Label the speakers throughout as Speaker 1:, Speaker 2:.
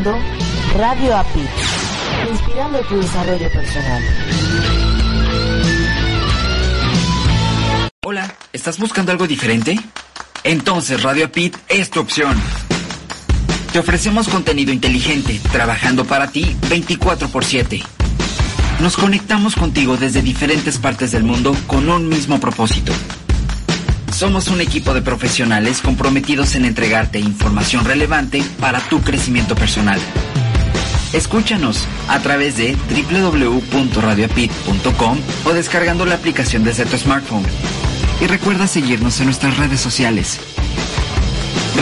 Speaker 1: escuchando Radio API, inspirando tu desarrollo personal.
Speaker 2: Hola, ¿estás buscando algo diferente? Entonces Radio APIT es tu opción. Te ofrecemos contenido inteligente, trabajando para ti 24 por 7. Nos conectamos contigo desde diferentes partes del mundo con un mismo propósito. Somos un equipo de profesionales comprometidos en entregarte información relevante para tu crecimiento personal. Escúchanos a través de www.radioapit.com o descargando la aplicación desde tu smartphone. Y recuerda seguirnos en nuestras redes sociales.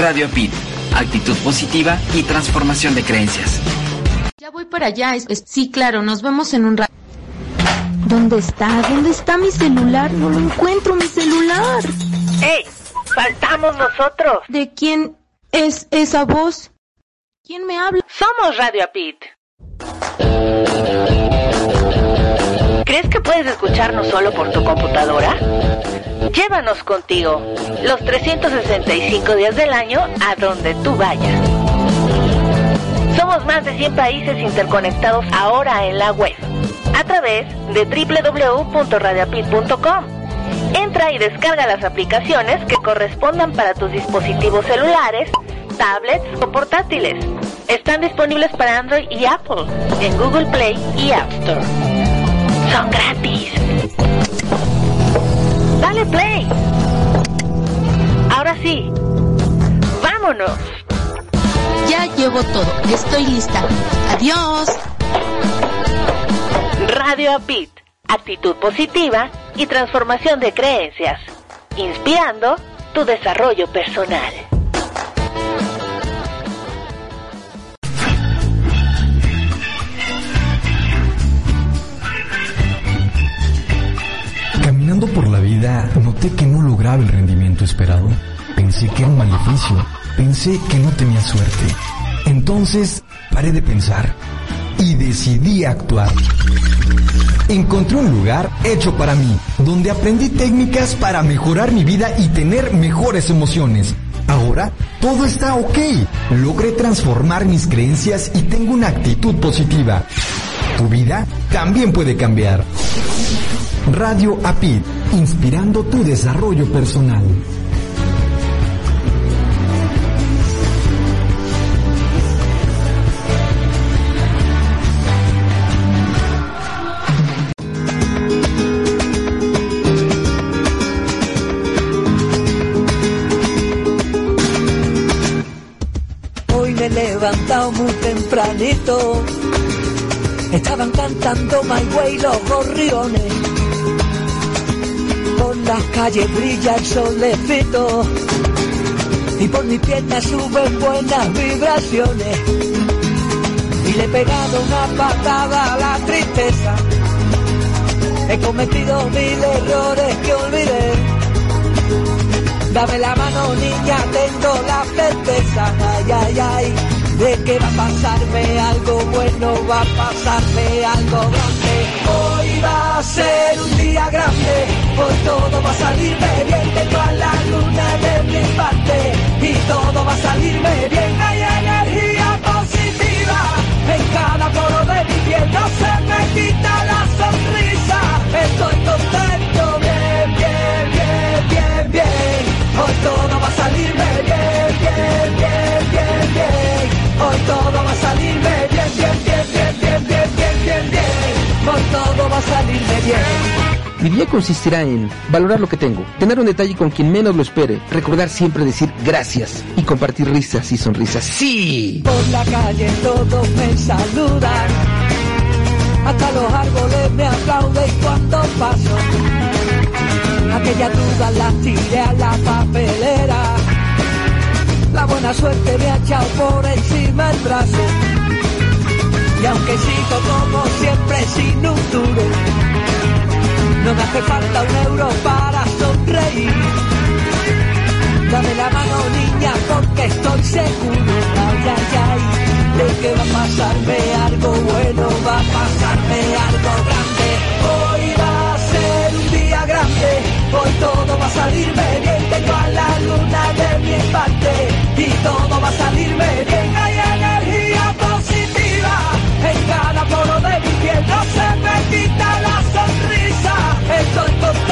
Speaker 2: Radio Apit actitud positiva y transformación de creencias.
Speaker 3: Ya voy para allá. sí, claro, nos vemos en un rato. ¿Dónde está? ¿Dónde está mi celular? No lo encuentro, mi celular.
Speaker 4: ¡Ey! ¡Faltamos nosotros!
Speaker 3: ¿De quién es esa voz? ¿Quién me habla?
Speaker 4: Somos Radio Apit. ¿Crees que puedes escucharnos solo por tu computadora? Llévanos contigo los 365 días del año a donde tú vayas. Somos más de 100 países interconectados ahora en la web a través de www.radiapit.com. Entra y descarga las aplicaciones que correspondan para tus dispositivos celulares, tablets o portátiles. Están disponibles para Android y Apple en Google Play y App Store. Son gratis. Dale play. Ahora sí. Vámonos.
Speaker 3: Ya llevo todo. Estoy lista. Adiós.
Speaker 4: Radio Apit. Actitud positiva y transformación de creencias. Inspirando tu desarrollo personal.
Speaker 5: Caminando por la vida, noté que no lograba el rendimiento esperado. Pensé que era un maleficio. Pensé que no tenía suerte. Entonces, paré de pensar y decidí actuar. Encontré un lugar hecho para mí, donde aprendí técnicas para mejorar mi vida y tener mejores emociones. Ahora todo está ok. Logré transformar mis creencias y tengo una actitud positiva. Tu vida también puede cambiar. Radio APID, inspirando tu desarrollo personal.
Speaker 6: Estaban cantando My Way los gorriones. Por las calles brilla el solecito. Y por mi piernas suben buenas vibraciones. Y le he pegado una patada a la tristeza. He cometido mil errores que olvidé. Dame la mano niña, tengo la certeza, ay, ay, ay, de que va a pasarme algo bueno, va a pasarme algo grande. Hoy va a ser un día grande, hoy todo va a salirme bien, tengo a la luna de mi parte y todo va a salirme bien, hay energía positiva en cada poro de mi piel, no se me quita la sonrisa, estoy contento, bien, bien, bien, bien, bien. Hoy todo va a salirme bien, bien, bien, bien, bien. Hoy todo va a salirme bien, bien, bien, bien, bien, bien, bien, bien, bien. Hoy todo va a salirme bien.
Speaker 7: Mi día consistirá en valorar lo que tengo, tener un detalle con quien menos lo espere, recordar siempre decir gracias y compartir risas y sonrisas. ¡Sí!
Speaker 6: Por la calle todos me saludan, hasta los árboles me aplauden cuando paso. Aquella duda la tiré a la papelera, la buena suerte me ha echado por encima el brazo. Y aunque sigo como siempre sin un duro, no me hace falta un euro para sonreír. Dame la mano niña porque estoy seguro, ay, ay, ay, de que va a pasarme algo bueno, va a pasarme algo grande. Hoy va a ser un día grande, hoy todo va a salirme bien, tengo a la luna de mi parte y todo va a salirme bien. Hay energía positiva en cada poro de mi piel. No se me quita la sonrisa. Estoy con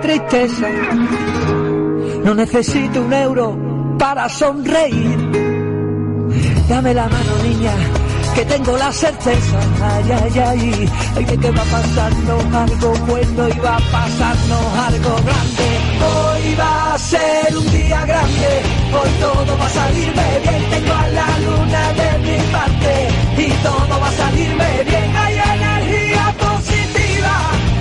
Speaker 6: tristeza. No necesito un euro para sonreír. Dame la mano, niña, que tengo la certeza. Ay, ay, ay, ay, de que va a pasarnos algo bueno y va a pasarnos algo grande. Hoy va a ser un día grande, hoy todo va a salirme bien. Tengo a la luna de mi parte y todo va a salirme bien. Positiva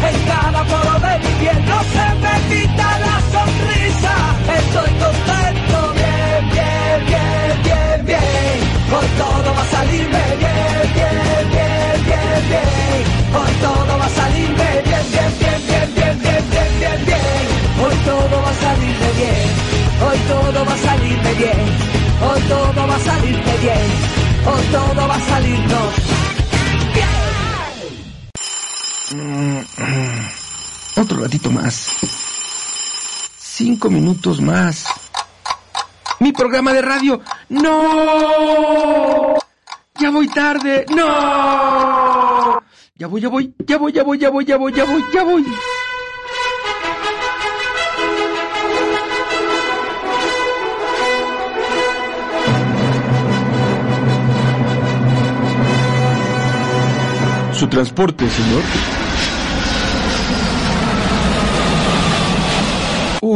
Speaker 6: en cada poro de mi piel. No se me quita la sonrisa, estoy contento, bien, bien, bien, bien, bien. Hoy todo va a salirme bien, bien, bien, bien, bien. Hoy todo va a salirme bien, bien, bien, bien, bien, bien, bien, bien, bien. Hoy todo va a salirme bien. Hoy todo va a salirme bien. Hoy todo va a salirme bien. Hoy todo va a salirnos
Speaker 7: Ratito más. Cinco minutos más. Mi programa de radio. No. Ya voy tarde. No. Ya voy, ya voy, ya voy, ya voy, ya voy, ya voy, ya voy, ya voy. Su transporte, señor.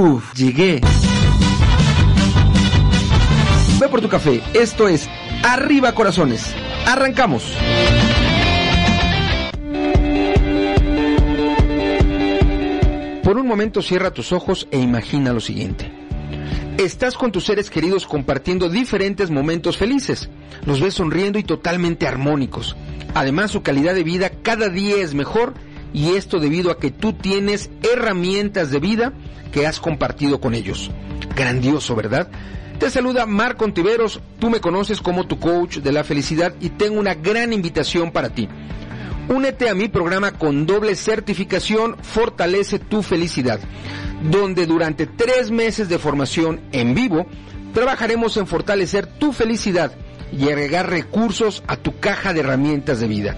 Speaker 7: Uf, llegué. Ve por tu café. Esto es Arriba Corazones. Arrancamos. Por un momento cierra tus ojos e imagina lo siguiente. Estás con tus seres queridos compartiendo diferentes momentos felices. Los ves sonriendo y totalmente armónicos. Además, su calidad de vida cada día es mejor y esto debido a que tú tienes herramientas de vida que has compartido con ellos. Grandioso, ¿verdad? Te saluda Marco Ontiveros, tú me conoces como tu coach de la felicidad y tengo una gran invitación para ti. Únete a mi programa con doble certificación Fortalece tu felicidad, donde durante tres meses de formación en vivo trabajaremos en fortalecer tu felicidad y agregar recursos a tu caja de herramientas de vida.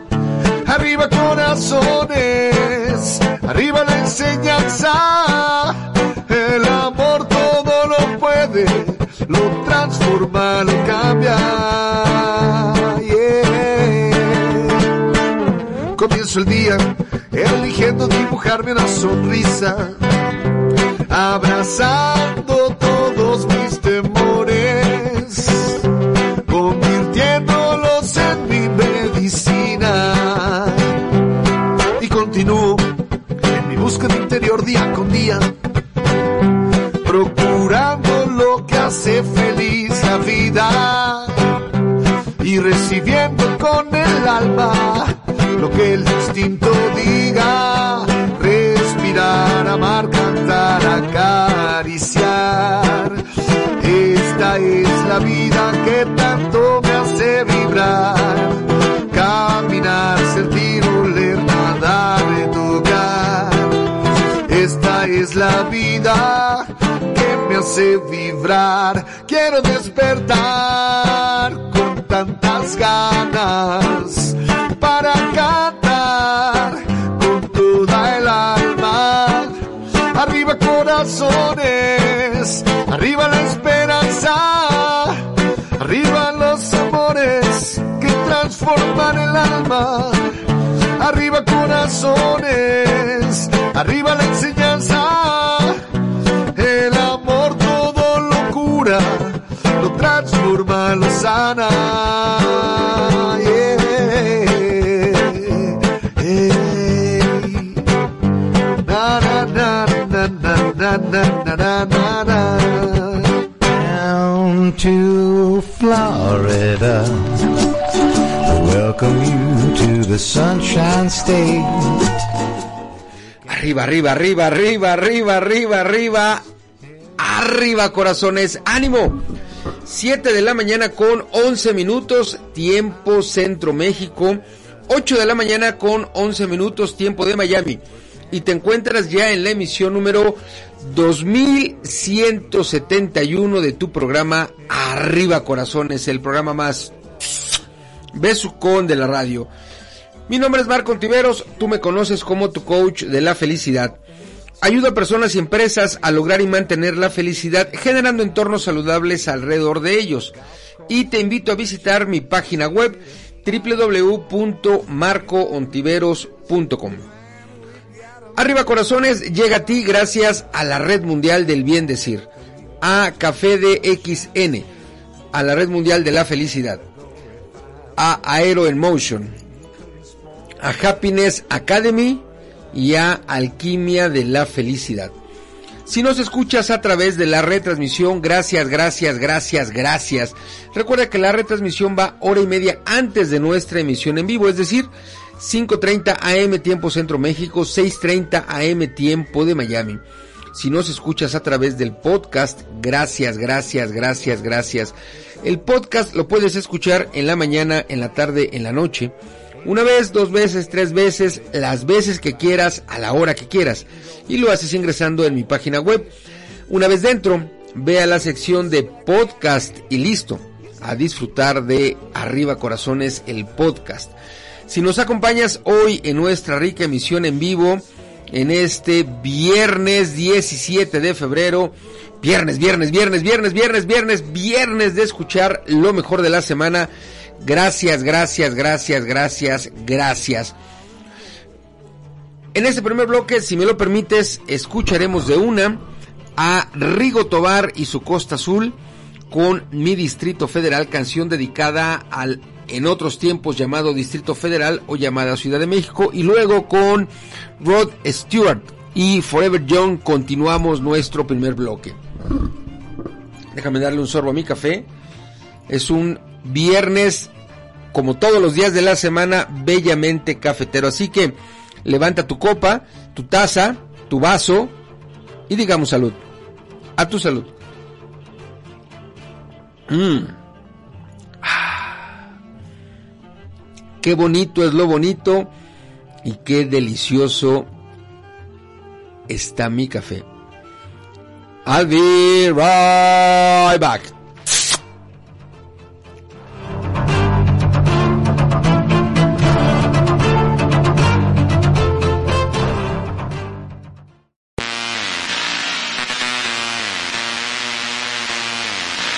Speaker 8: Arriba corazones, arriba la enseñanza el amor todo lo puede, lo transforma, lo cambia. Comienzo el día eligiendo dibujarme una sonrisa, abrazando todos continúo en mi búsqueda interior día con día, procurando lo que hace feliz la vida y recibiendo con el alma lo que el instinto diga. Respirar, amar, cantar, acariciar. Esta es la vida que tanto me hace vibrar. Caminar, es la vida que me hace vibrar. Quiero despertar con tantas ganas para cantar con toda el alma. Arriba corazones, arriba la esperanza, arriba los amores que transforman el alma arriba corazones, arriba la enseñanza, el amor todo lo cura, lo transforma, lo sana.
Speaker 9: Down to Florida. Welcome to the Sunshine State.
Speaker 7: Arriba, arriba, arriba, arriba, arriba, arriba, arriba. Arriba, corazones. ¡Ánimo! 7 de la mañana con 11 minutos, tiempo Centro México. 8 de la mañana con 11 minutos, tiempo de Miami. Y te encuentras ya en la emisión número 2171 de tu programa Arriba Corazones, el programa más besucón de la radio. Mi nombre es Marco Tiveros, tú me conoces como tu coach de la felicidad. Ayuda a personas y empresas a lograr y mantener la felicidad generando entornos saludables alrededor de ellos. Y te invito a visitar mi página web www.marcoontiveros.com. Arriba Corazones llega a ti gracias a la Red Mundial del Bien Decir, a Café de XN, a la Red Mundial de la Felicidad, a Aero en Motion, a Happiness Academy y a Alquimia de la Felicidad. Si nos escuchas a través de la retransmisión, gracias, gracias, gracias, gracias. Recuerda que la retransmisión va hora y media antes de nuestra emisión en vivo, es decir, 5.30 AM tiempo Centro México, 6.30 AM tiempo de Miami. Si nos escuchas a través del podcast, gracias, gracias, gracias, gracias. El podcast lo puedes escuchar en la mañana, en la tarde, en la noche. Una vez, dos veces, tres veces, las veces que quieras, a la hora que quieras. Y lo haces ingresando en mi página web. Una vez dentro, ve a la sección de podcast y listo. A disfrutar de Arriba Corazones, el podcast. Si nos acompañas hoy en nuestra rica emisión en vivo, en este viernes 17 de febrero, viernes, viernes, viernes, viernes, viernes, viernes, viernes de escuchar lo mejor de la semana. Gracias, gracias, gracias, gracias, gracias. En este primer bloque, si me lo permites, escucharemos de una a Rigo Tobar y su Costa Azul con Mi Distrito Federal, canción dedicada al en otros tiempos llamado Distrito Federal o llamada Ciudad de México y luego con Rod Stewart y Forever Young continuamos nuestro primer bloque. Déjame darle un sorbo a mi café. Es un viernes como todos los días de la semana bellamente cafetero, así que levanta tu copa, tu taza, tu vaso y digamos salud. A tu salud. Mm. Qué bonito es lo bonito y qué delicioso está mi café. I'll be right back.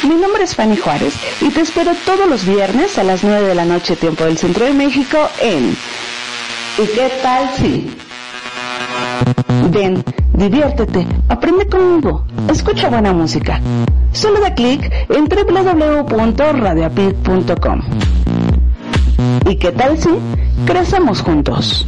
Speaker 10: Mi nombre es Fanny Juárez y te espero todos los viernes a las 9 de la noche tiempo del Centro de México en ¿Y qué tal si? Ven, diviértete, aprende conmigo, escucha buena música. Solo da clic en www.radioapit.com. ¿Y qué tal si crecemos juntos?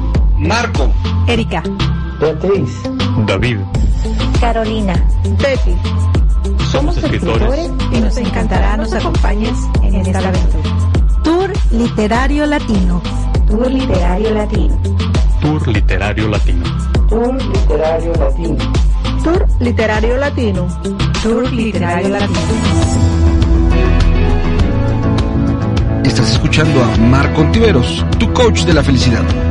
Speaker 7: Marco,
Speaker 11: Erika,
Speaker 5: Beatriz,
Speaker 12: David,
Speaker 3: Carolina,
Speaker 13: Betty,
Speaker 12: somos escritores.
Speaker 11: y nos encantará nos acompañes en esta aventura.
Speaker 3: Tour Literario Latino.
Speaker 11: Tour Literario Latino.
Speaker 12: Tour Literario Latino.
Speaker 5: Tour Literario Latino.
Speaker 13: Tour Literario Latino.
Speaker 11: Tour Literario Latino.
Speaker 7: Estás escuchando a Marco Ontiveros, tu coach de la felicidad.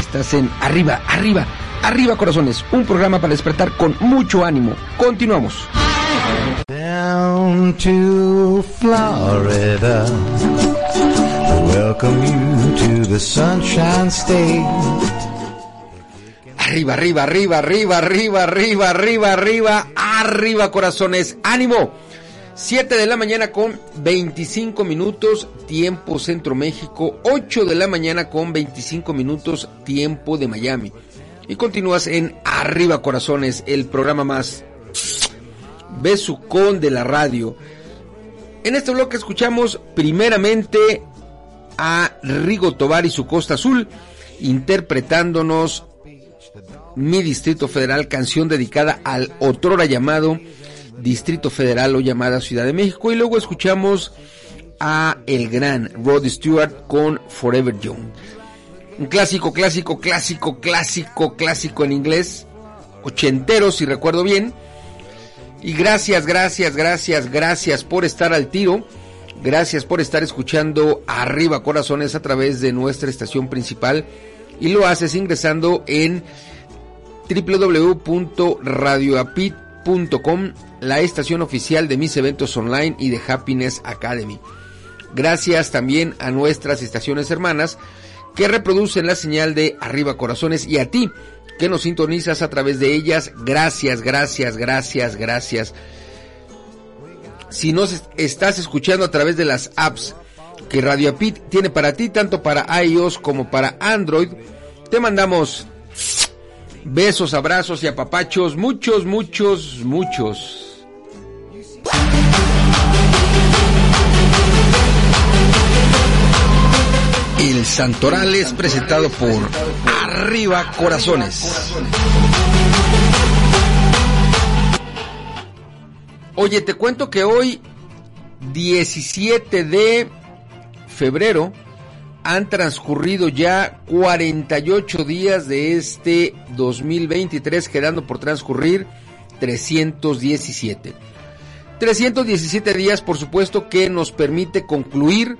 Speaker 7: Estás en Arriba, Arriba, Arriba Corazones, un programa para despertar con mucho ánimo. Continuamos.
Speaker 9: Down to Florida. Welcome you to the Sunshine State.
Speaker 7: Arriba, arriba, arriba, arriba, arriba, arriba, arriba, arriba, arriba, corazones. ¡Ánimo! 7 de la mañana con 25 minutos, tiempo Centro México. 8 de la mañana con 25 minutos, tiempo de Miami. Y continúas en Arriba Corazones, el programa más besucón de la radio. En este bloque escuchamos primeramente a Rigo Tobar y su Costa Azul interpretándonos Mi Distrito Federal, canción dedicada al otrora llamado Distrito Federal o llamada Ciudad de México. Y luego escuchamos a el gran Rod Stewart con Forever Young. Un clásico, clásico, clásico, clásico, clásico en inglés. Ochentero, si recuerdo bien. Y gracias, gracias, gracias, gracias por estar al tiro. Gracias por estar escuchando Arriba Corazones a través de nuestra estación principal. Y lo haces ingresando en www.radioapit.com, la estación oficial de mis eventos online y de Happiness Academy. Gracias también a nuestras estaciones hermanas que reproducen la señal de Arriba Corazones y a ti que nos sintonizas a través de ellas. Gracias, gracias, gracias, gracias. Si nos estás escuchando a través de las apps que Radio Apit tiene para ti, tanto para iOS como para Android, te mandamos besos, abrazos y apapachos, muchos, muchos, muchos. El Santoral es presentado por Arriba Corazones. Oye, te cuento que hoy, 17 de febrero, han transcurrido ya 48 días de este 2023, quedando por transcurrir 317. 317 días, por supuesto, que nos permite concluir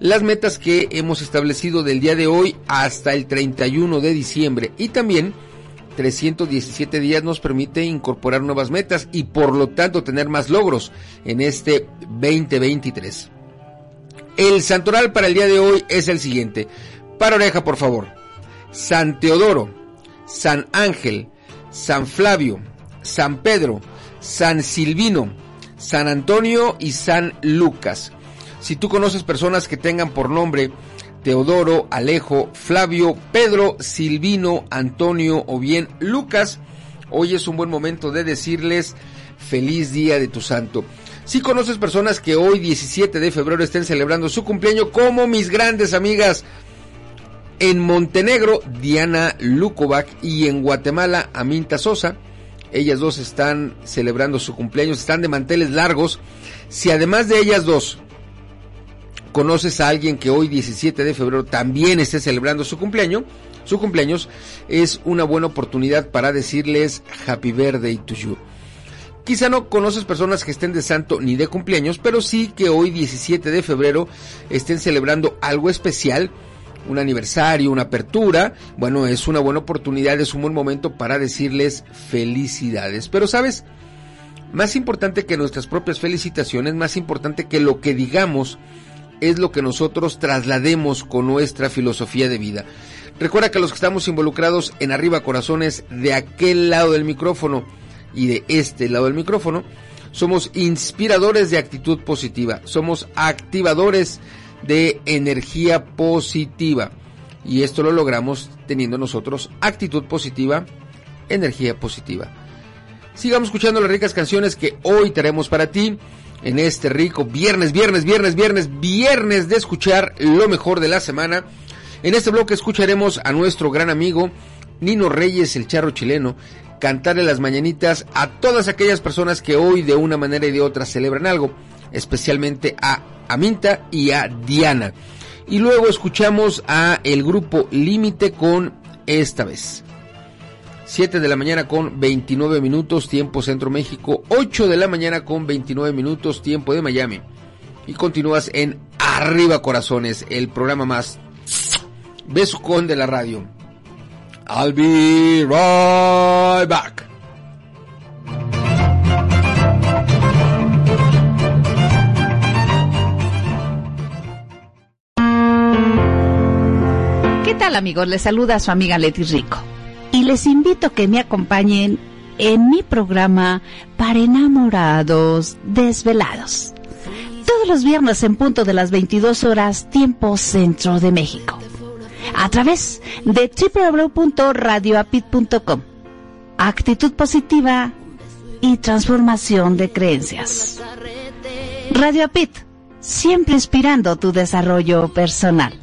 Speaker 7: las metas que hemos establecido del día de hoy hasta el 31 de diciembre y también 317 días nos permite incorporar nuevas metas y por lo tanto tener más logros en este 2023. El santoral para el día de hoy es el siguiente. Para oreja, por favor. San Teodoro, San Ángel, San Flavio, San Pedro, San Silvino, San Antonio y San Lucas. Si tú conoces personas que tengan por nombre Teodoro, Alejo, Flavio, Pedro, Silvino, Antonio o bien Lucas. Hoy es un buen momento de decirles feliz día de tu santo. Si conoces personas que hoy 17 de febrero estén celebrando su cumpleaños como mis grandes amigas en Montenegro, Diana Lukovac y en Guatemala, Aminta Sosa. Ellas dos están celebrando su cumpleaños, están de manteles largos. Si además de ellas dos conoces a alguien que hoy 17 de febrero también esté celebrando su cumpleaños, su cumpleaños es una buena oportunidad para decirles Happy Birthday to you. Quizá no conoces personas que estén de santo ni de cumpleaños, pero sí que hoy 17 de febrero estén celebrando algo especial, un aniversario, una apertura. Bueno, es una buena oportunidad, es un buen momento para decirles felicidades. Pero sabes, más importante que nuestras propias felicitaciones, más importante que lo que digamos, es lo que nosotros traslademos con nuestra filosofía de vida. Recuerda que los que estamos involucrados en Arriba Corazones, de aquel lado del micrófono, y de este lado del micrófono, somos inspiradores de actitud positiva, somos activadores de energía positiva. Y esto lo logramos teniendo nosotros actitud positiva, energía positiva. Sigamos escuchando las ricas canciones que hoy tenemos para ti en este rico viernes, viernes, viernes, viernes, viernes de escuchar lo mejor de la semana. En este bloque escucharemos a nuestro gran amigo Nino Reyes, el charro chileno, cantarle las mañanitas a todas aquellas personas que hoy de una manera y de otra celebran algo, especialmente a Aminta y a Diana. Y luego escuchamos a el grupo Límite con esta vez. 7 de la mañana con 29 minutos tiempo Centro México, 8 de la mañana con 29 minutos tiempo de Miami. Y continúas en Arriba Corazones, el programa más besucón de la radio. I'll be right back.
Speaker 14: ¿Qué tal amigos? Les saluda su amiga Leti Rico. Les invito a que me acompañen en mi programa para enamorados desvelados. Todos los viernes en punto de las 22 horas, tiempo centro de México a través de www.radioapit.com. Actitud positiva y transformación de creencias. Radio Apit, siempre inspirando tu desarrollo personal.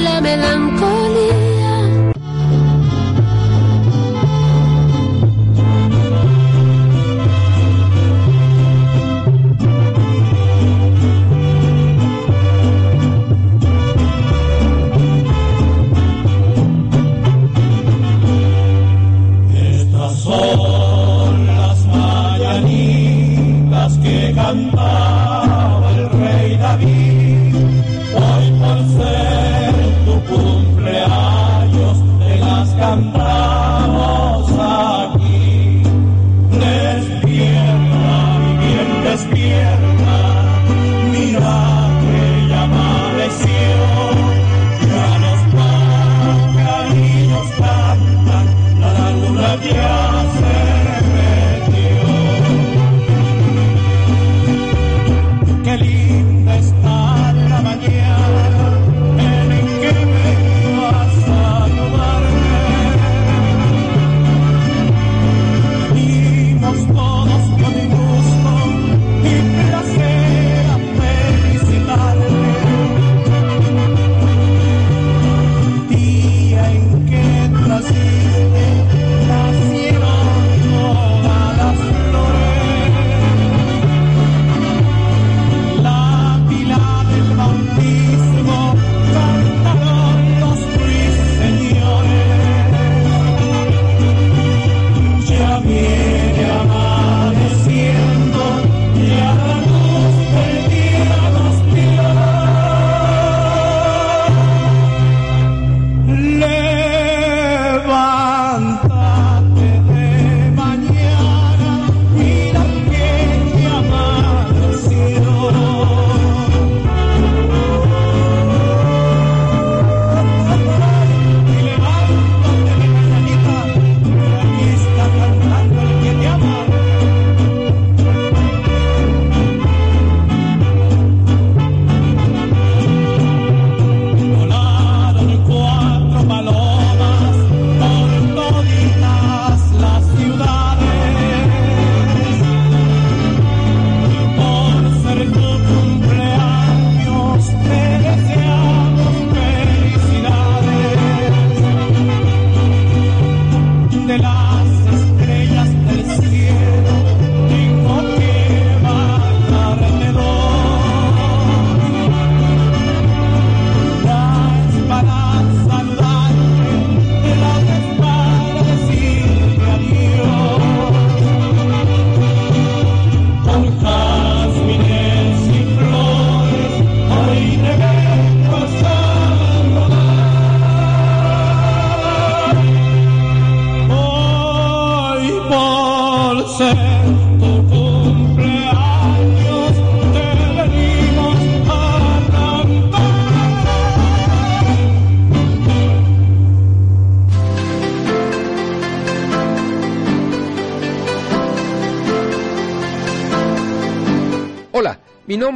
Speaker 15: la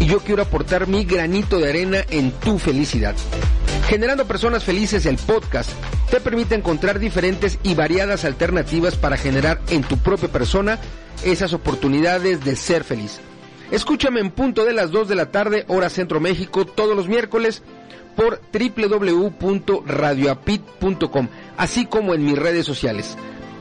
Speaker 7: Y yo quiero aportar mi granito de arena en tu felicidad. Generando Personas Felices, el podcast, te permite encontrar diferentes y variadas alternativas para generar en tu propia persona esas oportunidades de ser feliz. Escúchame en punto de las 2 de la tarde, hora Centro México, todos los miércoles por www.radioapit.com, así como en mis redes sociales.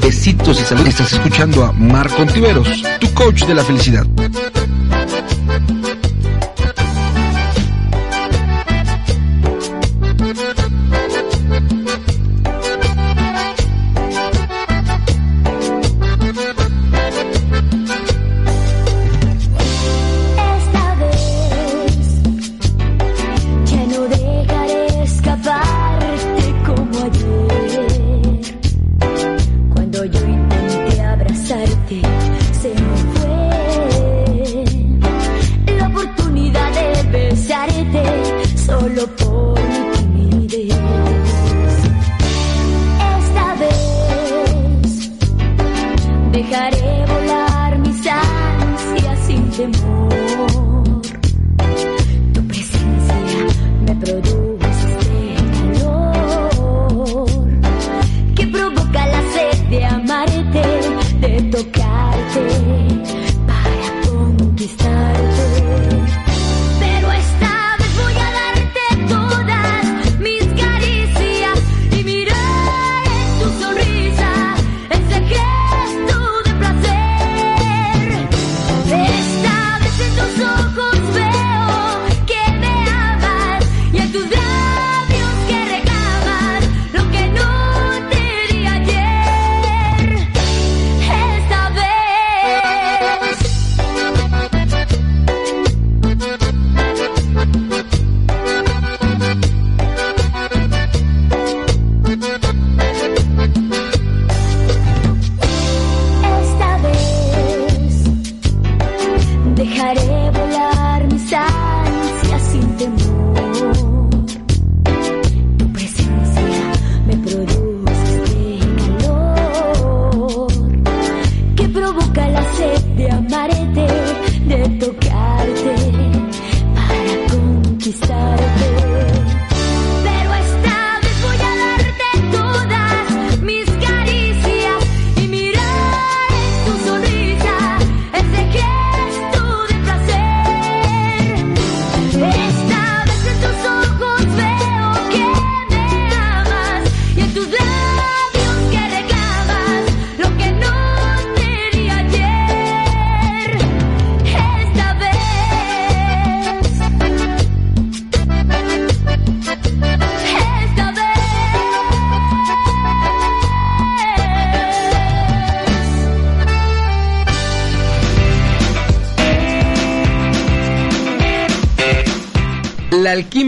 Speaker 7: Besitos y salud. Estás escuchando a Marco Ontiveros, tu coach de la felicidad.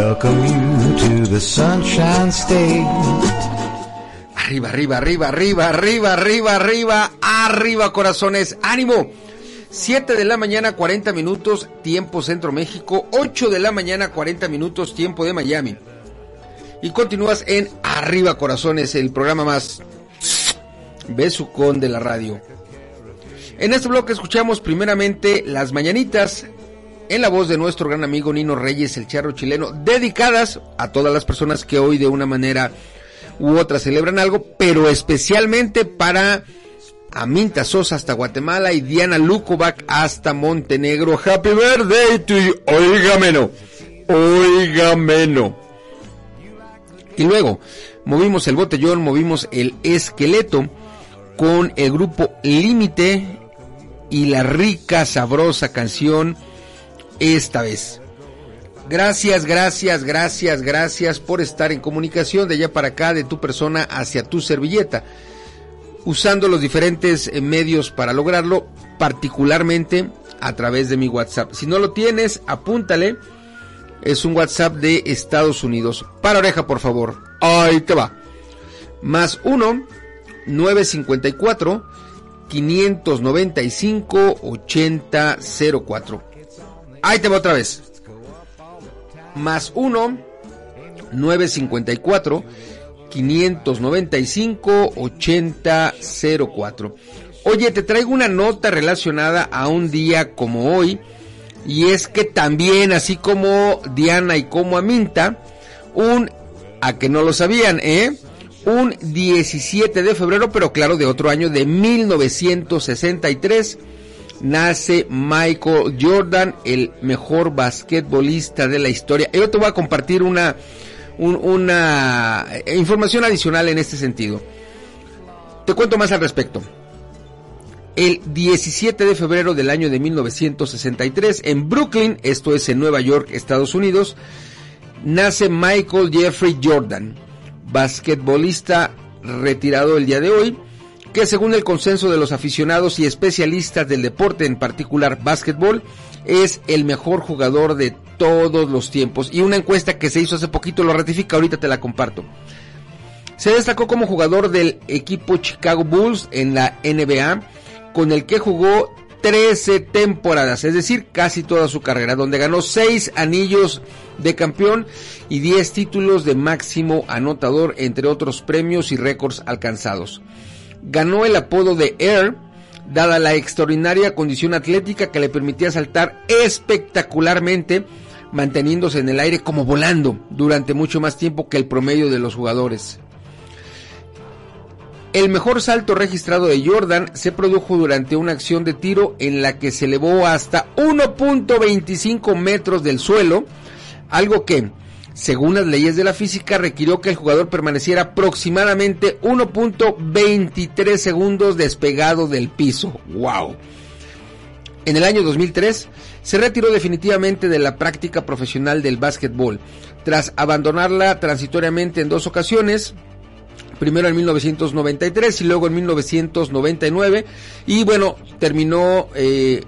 Speaker 9: Welcome to the Sunshine State.
Speaker 7: Arriba, arriba, arriba, arriba, arriba, arriba, arriba, arriba, corazones. ¡Ánimo! 7 de la mañana, 40 minutos, tiempo Centro México. 8 de la mañana, 40 minutos, tiempo de Miami. Y continúas en Arriba, corazones, el programa más besucón de la radio. En este bloque escuchamos primeramente las mañanitas en la voz de nuestro gran amigo Nino Reyes, el charro chileno, dedicadas a todas las personas que hoy de una manera u otra celebran algo, pero especialmente para Aminta Sosa hasta Guatemala y Diana Lukovac hasta Montenegro. Happy birthday to you. Oigameno. Oigameno. Y luego movimos el botellón, movimos el esqueleto con el grupo Límite y la rica, sabrosa canción esta vez. Gracias, gracias, gracias, gracias por estar en comunicación de allá para acá, de tu persona hacia tu servilleta, usando los diferentes eh, medios para lograrlo, particularmente a través de mi WhatsApp. Si no lo tienes, apúntale. Es un WhatsApp de Estados Unidos. Para oreja, por favor. Ahí te va. Más 1 954 595 8004. Ahí te va otra vez. Más 1 954 595 8004. Oye, te traigo una nota relacionada a un día como hoy. Y es que también, así como Diana y como Aminta, un, a que no lo sabían, ¿eh? Un 17 de febrero, pero claro, de otro año, de 1963, nace Michael Jordan, el mejor basquetbolista de la historia. Yo te voy a compartir una, un- una información adicional en este sentido. Te cuento más al respecto. El 17 de febrero del año de 1963, en Brooklyn, esto es en Nueva York, Estados Unidos, nace Michael Jeffrey Jordan, basquetbolista retirado el día de hoy, que según el consenso de los aficionados y especialistas del deporte, en particular básquetbol, es el mejor jugador de todos los tiempos. Y una encuesta que se hizo hace poquito lo ratifica, ahorita te la comparto. Se destacó como jugador del equipo Chicago Bulls en la NBA, con el que jugó 13 temporadas, es decir, casi toda su carrera, donde ganó 6 anillos de campeón y 10 títulos de máximo anotador, entre otros premios y récords alcanzados. Ganó el apodo de Air, dada la extraordinaria condición atlética que le permitía saltar espectacularmente, manteniéndose en el aire como volando durante mucho más tiempo que el promedio de los jugadores. El mejor salto registrado de Jordan se produjo durante una acción de tiro en la que se elevó hasta 1.25 metros del suelo, algo que, según las leyes de la física, requirió que el jugador permaneciera aproximadamente 1.23 segundos despegado del piso. ¡Wow! En el año 2003 se retiró definitivamente de la práctica profesional del básquetbol, tras abandonarla transitoriamente en dos ocasiones, primero en 1993 y luego en 1999 y bueno terminó eh,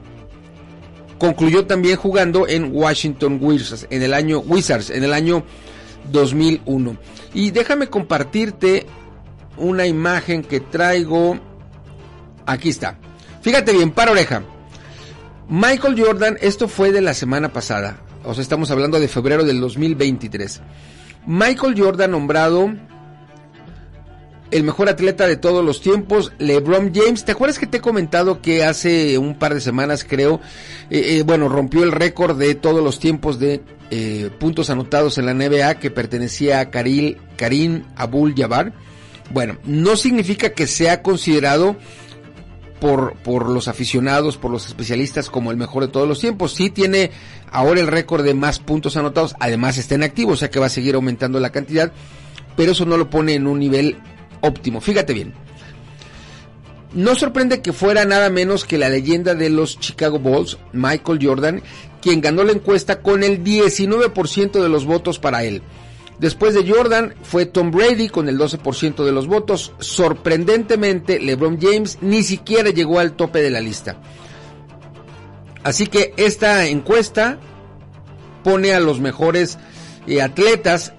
Speaker 7: concluyó también jugando en Washington Wizards en el año Wizards en el año 2001 y déjame compartirte una imagen que traigo Aquí está. Fíjate bien, para oreja. Michael Jordan, esto fue de la semana pasada. O sea, estamos hablando de febrero del 2023. Michael Jordan nombrado el mejor atleta de todos los tiempos, LeBron James. ¿Te acuerdas que te he comentado que hace un par de semanas, creo, eh, eh, bueno, rompió el récord de todos los tiempos de eh, puntos anotados en la NBA que pertenecía a Karil, Karim Abul Jabbar? Bueno, no significa que sea considerado por, por los aficionados, por los especialistas como el mejor de todos los tiempos. Sí tiene ahora el récord de más puntos anotados, además está en activo, o sea que va a seguir aumentando la cantidad, pero eso no lo pone en un nivel óptimo. Fíjate bien. No sorprende que fuera nada menos que la leyenda de los Chicago Bulls, Michael Jordan, quien ganó la encuesta con el 19% de los votos para él. Después de Jordan fue Tom Brady con el 12% de los votos. Sorprendentemente, LeBron James ni siquiera llegó al tope de la lista. Así que esta encuesta pone a los mejores eh, atletas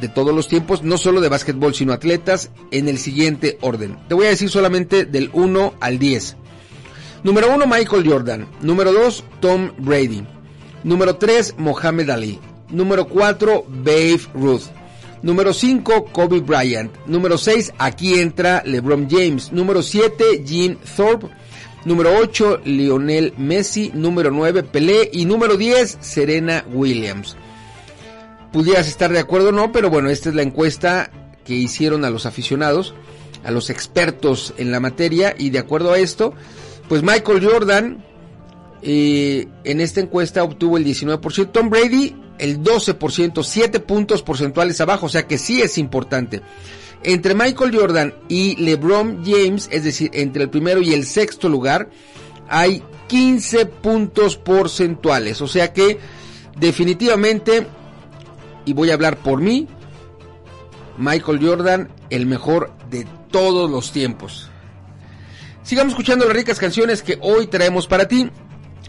Speaker 7: de todos los tiempos, no solo de básquetbol, sino atletas, en el siguiente orden. Te voy a decir solamente del 1 al 10. Número 1, Michael Jordan. Número 2, Tom Brady. Número 3, Mohamed Ali. Número 4, Babe Ruth. Número 5, Kobe Bryant. Número 6, aquí entra LeBron James. Número 7, Jim Thorpe. Número 8, Lionel Messi. Número 9, Pelé. Y número 10, Serena Williams. Pudieras estar de acuerdo o no, pero bueno, esta es la encuesta que hicieron a los aficionados, a los expertos en la materia. Y de acuerdo a esto, pues Michael Jordan eh, en esta encuesta obtuvo el 19%. Tom Brady el 12%, 7 puntos porcentuales abajo, o sea que sí es importante. Entre Michael Jordan y LeBron James, es decir, entre el primero y el sexto lugar, hay 15 puntos porcentuales, o sea que definitivamente, y voy a hablar por mí, Michael Jordan, el mejor de todos los tiempos. Sigamos escuchando las ricas canciones que hoy traemos para ti.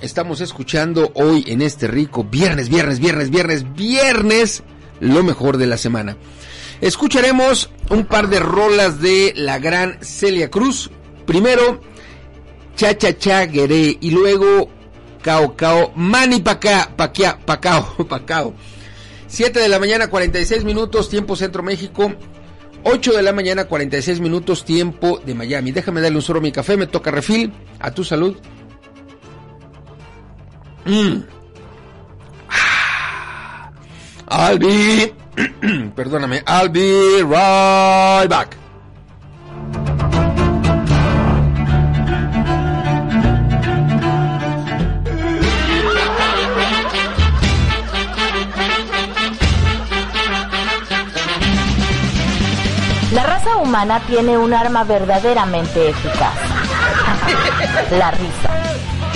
Speaker 7: Estamos escuchando hoy en este rico viernes, viernes, viernes, viernes, viernes, lo mejor de la semana. Escucharemos un par de rolas de la gran Celia Cruz. Primero, Cha Cha Cha Gueré y luego Cao Cao Mani Pacao, Pacao, Pacao. 7 de la mañana 46 minutos, tiempo Centro México. 8 de la mañana 46 minutos, tiempo de Miami. Déjame darle un solo a mi café, me toca refil. A tu salud. Mm. I'll be, perdóname, I'll be right back.
Speaker 1: Tiene un arma verdaderamente eficaz. La risa.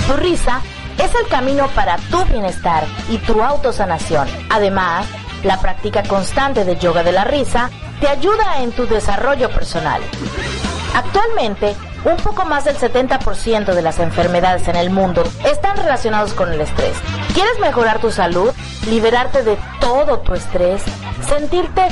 Speaker 1: Tu risa es el camino para tu bienestar y tu autosanación. Además, la práctica constante de yoga de la risa te ayuda en tu desarrollo personal. Actualmente, un poco más del 70% de las enfermedades en el mundo están relacionados con el estrés. ¿Quieres mejorar tu salud? ¿Liberarte de todo tu estrés? ¿Sentirte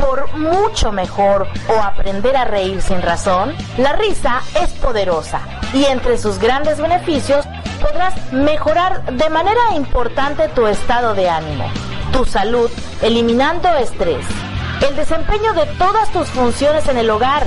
Speaker 1: por mucho mejor o aprender a reír sin razón? La risa es poderosa y entre sus grandes beneficios podrás mejorar de manera importante tu estado de ánimo, tu salud, eliminando estrés, el desempeño de todas tus funciones en el hogar,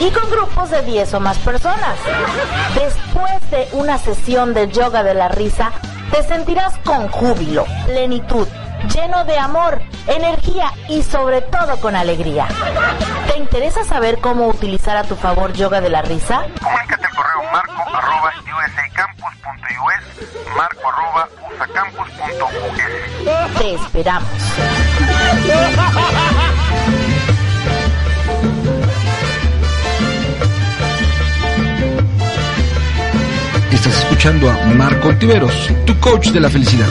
Speaker 1: y con grupos de 10 o más personas. Después de una sesión de yoga de la risa, te sentirás con júbilo, plenitud, lleno de amor, energía y sobre todo con alegría. ¿Te interesa saber cómo utilizar a tu favor yoga de la risa?
Speaker 16: Comunícate al correo marco arroba usacampus.us, marco arroba usacampus.us.
Speaker 1: Te esperamos.
Speaker 17: Escuchando a Marco Tiveros, tu coach de la felicidad.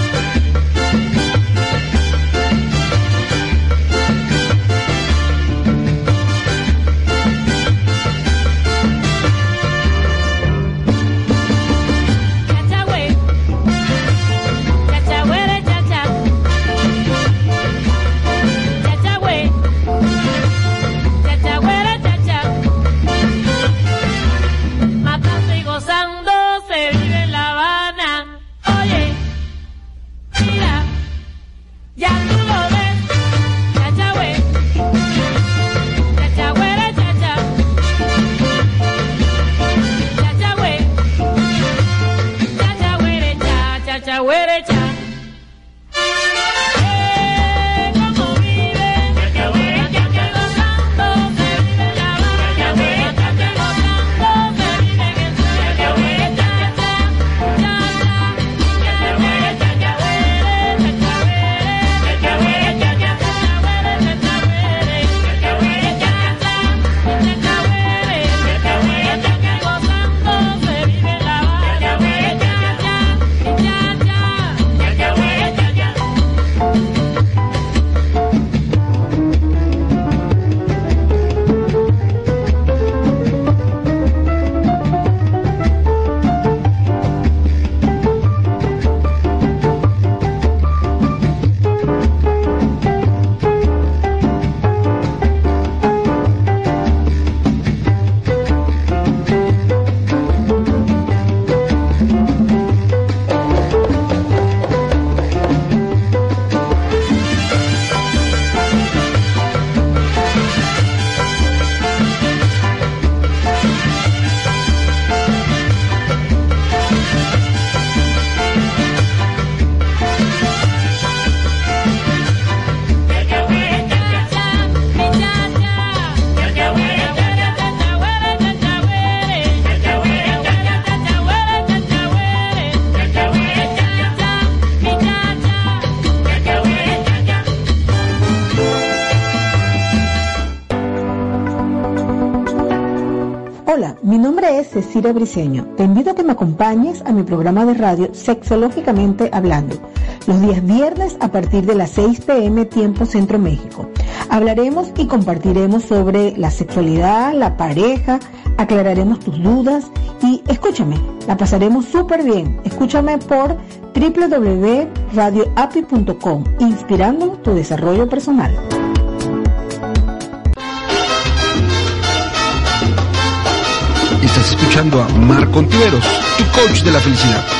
Speaker 18: Te invito a que me acompañes a mi programa de radio Sexológicamente Hablando, los días viernes a partir de las 6 pm tiempo Centro México. Hablaremos y compartiremos sobre la sexualidad, la pareja, aclararemos tus dudas y escúchame, la pasaremos súper bien. Escúchame por www.radioapi.com, inspirando tu desarrollo personal.
Speaker 17: Estás escuchando a Marco Tiveros, tu coach de la felicidad.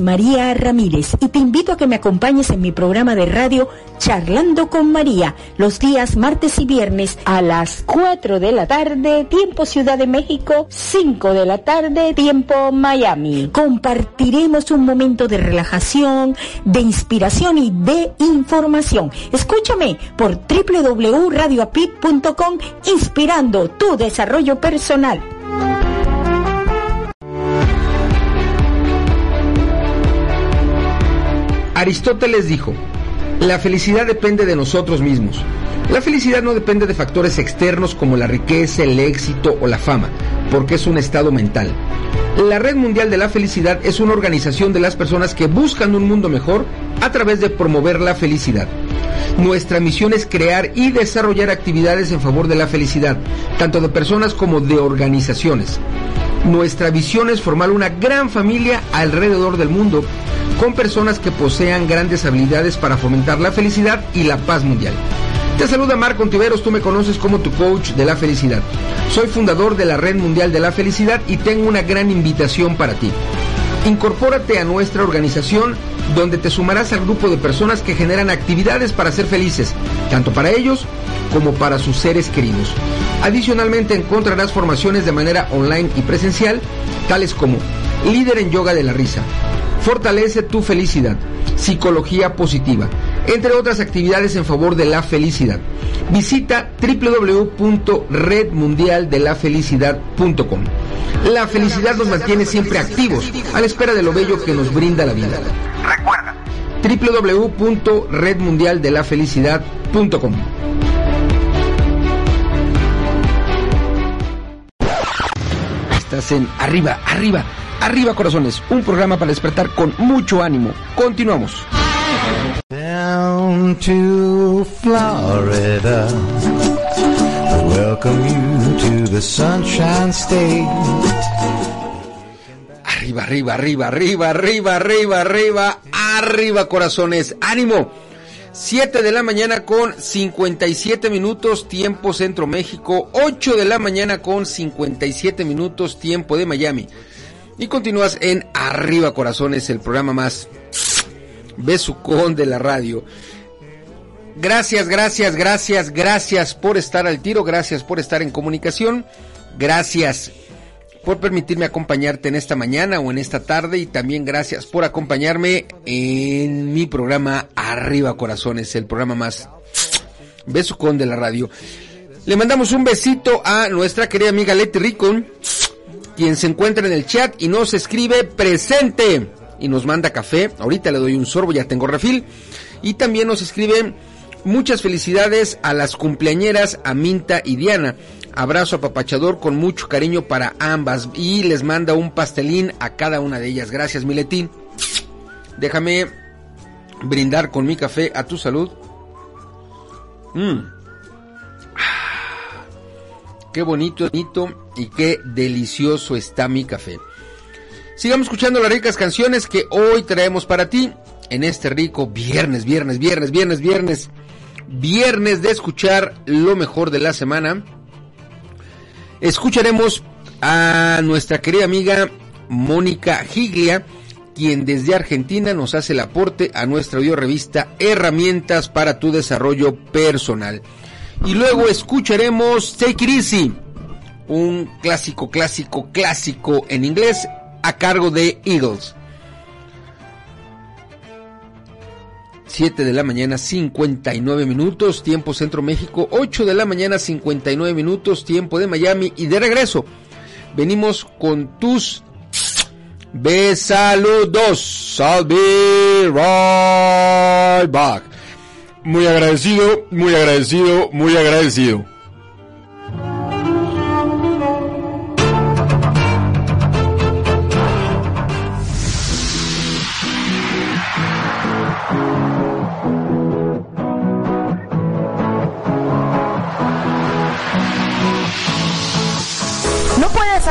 Speaker 18: María Ramírez y te invito a que me acompañes en mi programa de radio Charlando con María los días martes y viernes a las 4 de la tarde, tiempo Ciudad de México, 5 de la tarde, tiempo Miami. Compartiremos un momento de relajación, de inspiración y de información. Escúchame por www.radioapit.com inspirando tu desarrollo personal.
Speaker 7: Aristóteles dijo, la felicidad depende de nosotros mismos. La felicidad no depende de factores externos como la riqueza, el éxito o la fama, porque es un estado mental. La Red Mundial de la Felicidad es una organización de las personas que buscan un mundo mejor a través de promover la felicidad. Nuestra misión es crear y desarrollar actividades en favor de la felicidad, tanto de personas como de organizaciones. Nuestra visión es formar una gran familia alrededor del mundo, con personas que posean grandes habilidades para fomentar la felicidad y la paz mundial. Te saluda Marco Ontiveros, tú me conoces como tu coach de la felicidad. Soy fundador de la Red Mundial de la Felicidad y tengo una gran invitación para ti. Incorpórate a nuestra organización donde te sumarás al grupo de personas que generan actividades para ser felices, tanto para ellos como para sus seres queridos. Adicionalmente encontrarás formaciones de manera online y presencial, tales como líder en yoga de la risa, fortalece tu felicidad, psicología positiva, entre otras actividades en favor de la felicidad. Visita www.redmundialdelafelicidad.com. La felicidad nos mantiene siempre activos, a la espera de lo bello que nos brinda la vida.
Speaker 16: Recuerda,
Speaker 7: www.redmundialdelafelicidad.com. Estás en Arriba, Arriba, Arriba Corazones, un programa para despertar con mucho ánimo. Continuamos.
Speaker 9: Down to Florida. We welcome to the Sunshine State.
Speaker 7: Arriba, arriba, arriba, arriba, arriba, arriba, arriba, arriba, corazones. ¡Ánimo! 7 de la mañana con 57 minutos, tiempo Centro México. 8 de la mañana con 57 minutos, tiempo de Miami. Y continúas en Arriba Corazones, el programa más besucón de la radio. Gracias, gracias, gracias, gracias por estar al tiro, gracias por estar en comunicación, gracias por permitirme acompañarte en esta mañana o en esta tarde y también gracias por acompañarme en mi programa Arriba Corazones, el programa más besucón de la radio. Le mandamos un besito a nuestra querida amiga Leti Ricon, quien se encuentra en el chat y nos escribe presente y nos manda café. Ahorita le doy un sorbo, ya tengo refil. Y también nos escriben muchas felicidades a las cumpleañeras Aminta y Diana. Abrazo apapachador con mucho cariño para ambas y les manda un pastelín a cada una de ellas. Gracias, Miletín. Déjame brindar con mi café a tu salud. Mm. Qué bonito, bonito y qué delicioso está mi café. Sigamos escuchando las ricas canciones que hoy traemos para ti en este rico viernes, viernes, viernes, viernes, viernes, viernes de escuchar lo mejor de la semana. Escucharemos a nuestra querida amiga Mónica Giglia, quien desde Argentina nos hace el aporte a nuestra audio revista Herramientas para tu desarrollo personal. Y luego escucharemos Take It Easy, un clásico, clásico, clásico en inglés a cargo de Eagles. 7 de la mañana 59 minutos, tiempo Centro México, 8 de la mañana 59 minutos, tiempo de Miami y de regreso. Venimos con tus besaludos. I'll be right back. Muy agradecido, muy agradecido, muy agradecido.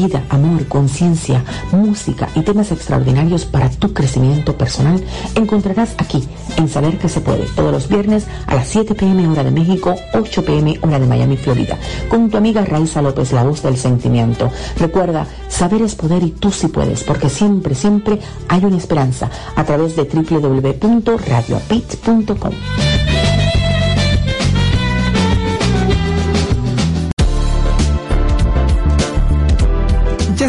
Speaker 19: Vida, amor, conciencia, música y temas extraordinarios para tu crecimiento personal encontrarás aquí en Saber que se puede todos los viernes a las 7 pm hora de México, 8 pm hora de Miami, Florida, con tu amiga Raiza López, la voz del sentimiento. Recuerda, saber es poder y tú sí puedes, porque siempre, siempre hay una esperanza a través de www.radioapit.com.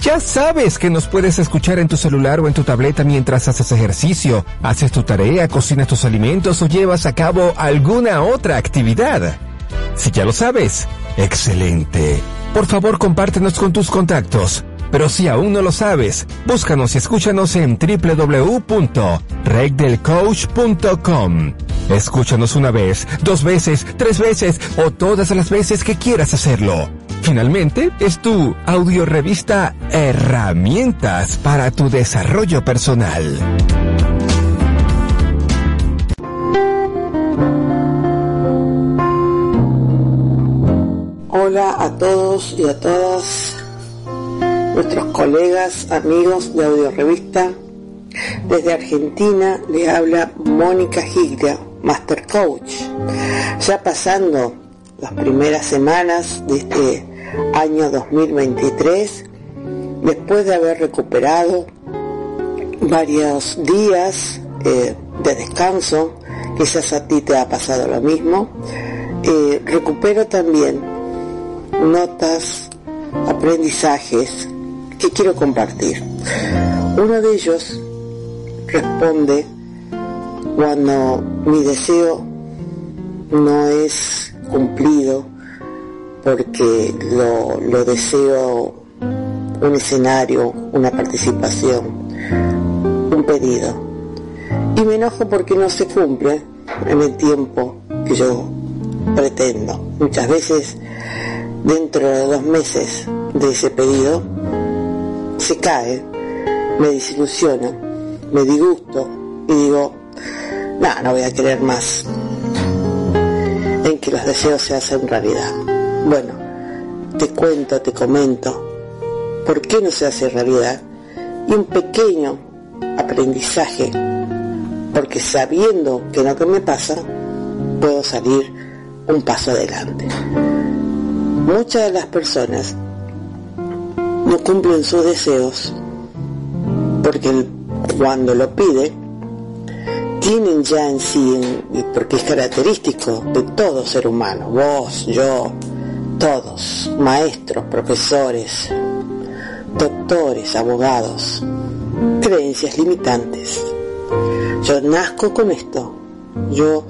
Speaker 20: Ya sabes que nos puedes escuchar en tu celular o en tu tableta mientras haces ejercicio, haces tu tarea, cocinas tus alimentos o llevas a cabo alguna otra actividad. Si ya lo sabes, excelente. Por favor, compártenos con tus contactos. Pero si aún no lo sabes, búscanos y escúchanos en www.regdelcoach.com. Escúchanos una vez, dos veces, tres veces o todas las veces que quieras hacerlo. Finalmente, es tu audiorevista Herramientas para tu desarrollo personal.
Speaker 21: Hola a todos y a todas nuestros colegas, amigos de Audio Revista. Desde Argentina le habla Mónica Giglia, Master Coach. Ya pasando las primeras semanas de este año 2023, después de haber recuperado varios días eh, de descanso, quizás a ti te ha pasado lo mismo, eh, recupero también notas, aprendizajes que quiero compartir. Uno de ellos responde cuando mi deseo no es cumplido porque lo, lo deseo un escenario, una participación, un pedido. Y me enojo porque no se cumple en el tiempo que yo pretendo. Muchas veces dentro de dos meses de ese pedido se cae, me desilusiona, me disgusto y digo, no, no voy a querer más en que los deseos se hacen realidad. Bueno, te cuento, te comento por qué no se hace realidad y un pequeño aprendizaje, porque sabiendo que lo que me pasa, puedo salir un paso adelante. Muchas de las personas no cumplen sus deseos porque cuando lo pide tienen ya en sí, porque es característico de todo ser humano, vos, yo, todos, maestros, profesores, doctores, abogados, creencias limitantes. Yo nazco con esto, yo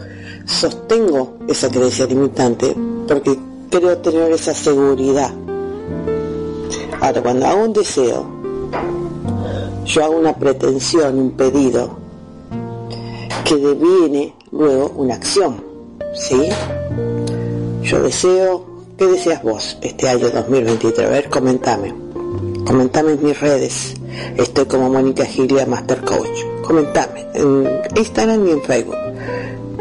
Speaker 21: sostengo esa creencia limitante porque creo tener esa seguridad. Ahora, cuando hago un deseo, yo hago una pretensión, un pedido, que deviene luego una acción, ¿sí? Yo deseo, ¿qué deseas vos este año 2023? A ver, comentame. Comentame en mis redes, Estoy como Mónica Gilia Master Coach. Comentame en Instagram y en Facebook.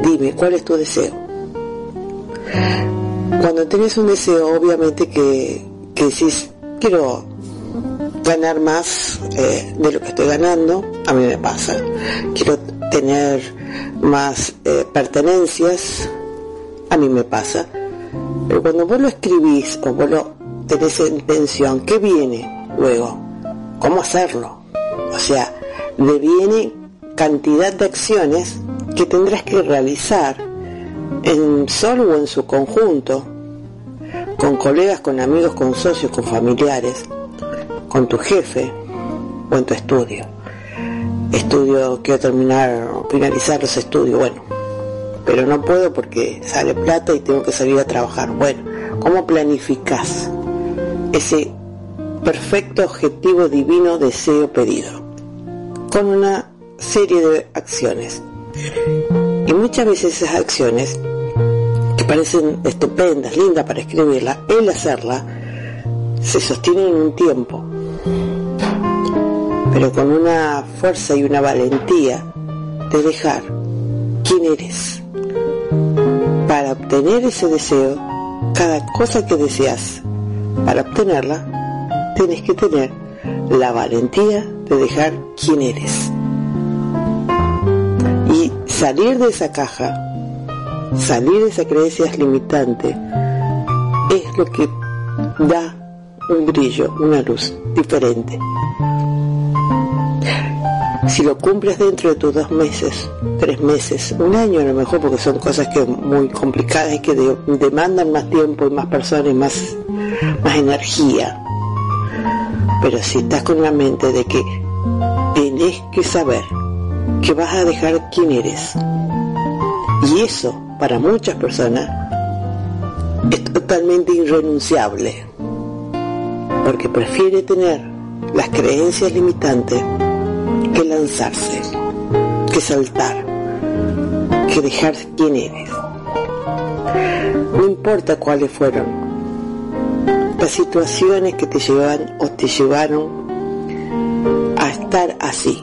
Speaker 21: Dime cuál es tu deseo. Cuando tenés un deseo, obviamente que, que decís, quiero ganar más eh, de lo que estoy ganando, a mí me pasa. Quiero tener más eh, pertenencias, a mí me pasa. Pero cuando vos lo escribís o vos lo tenés en intención, ¿qué viene luego? ¿Cómo hacerlo? O sea, deviene cantidad de acciones que tendrás que realizar en solo o en su conjunto, con colegas, con amigos, con socios, con familiares, con tu jefe o en tu estudio. Estudio, quiero terminar, finalizar los estudios, bueno, pero no puedo porque sale plata y tengo que salir a trabajar. Bueno, ¿cómo planificas ese perfecto objetivo divino, deseo, pedido? Con una serie de acciones. Y muchas veces esas acciones, parecen estupendas, lindas para escribirla, el hacerla, se sostienen en un tiempo, pero con una fuerza y una valentía de dejar quién eres. Para obtener ese deseo, cada cosa que deseas, para obtenerla, tienes que tener la valentía de dejar quién eres. Y salir de esa caja, salir de esa creencia limitante, es lo que da un brillo, una luz diferente. Si lo cumples dentro de tus dos meses, tres meses, un año a lo mejor, porque son cosas que muy complicadas y que de- demandan más tiempo y más personas y más, más energía. Pero si estás con la mente de que tenés que saber que vas a dejar quién eres, y eso para muchas personas es totalmente irrenunciable, porque prefiere tener las creencias limitantes que lanzarse, que saltar, que dejar quién eres. No importa cuáles fueron las situaciones que te llevan o te llevaron a estar así.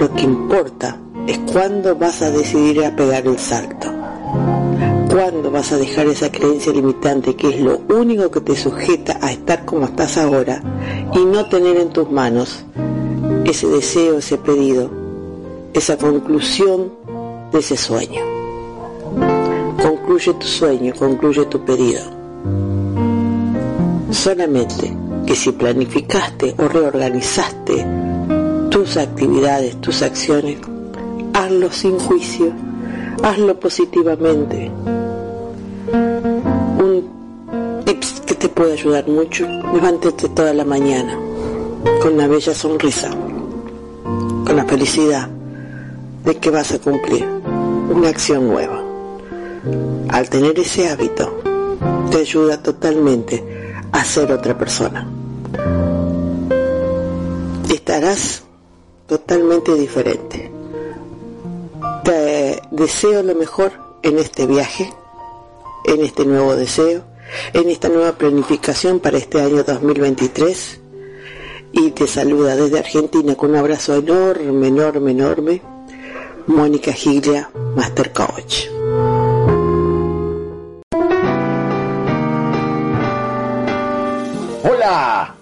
Speaker 21: Lo que importa es cuándo vas a decidir a pegar el salto. ¿Cuándo vas a dejar esa creencia limitante que es lo único que te sujeta a estar como estás ahora y no tener en tus manos ese deseo, ese pedido, esa conclusión de ese sueño? Concluye tu sueño, concluye tu pedido. Solamente que si planificaste o reorganizaste tus actividades, tus acciones, hazlo sin juicio, hazlo positivamente. Un tips que te puede ayudar mucho, levántate toda la mañana con una bella sonrisa, con la felicidad de que vas a cumplir una acción nueva. Al tener ese hábito, te ayuda totalmente a ser otra persona. Estarás totalmente diferente. Deseo lo mejor en este viaje, en este nuevo deseo, en esta nueva planificación para este año 2023 y te saluda desde Argentina con un abrazo enorme, enorme, enorme, Mónica Gilia, Master Coach.
Speaker 22: Hola,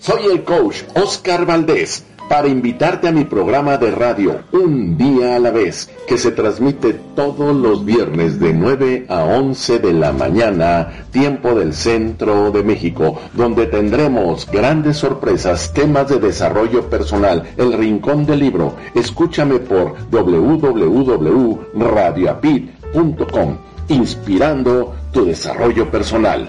Speaker 22: soy el coach Oscar Valdés para invitarte a mi programa de radio Un día a la vez, que se transmite todos los viernes de 9 a 11 de la mañana, tiempo del centro de México, donde tendremos grandes sorpresas, temas de desarrollo personal, el rincón del libro. Escúchame por www.radioapit.com, inspirando tu desarrollo personal.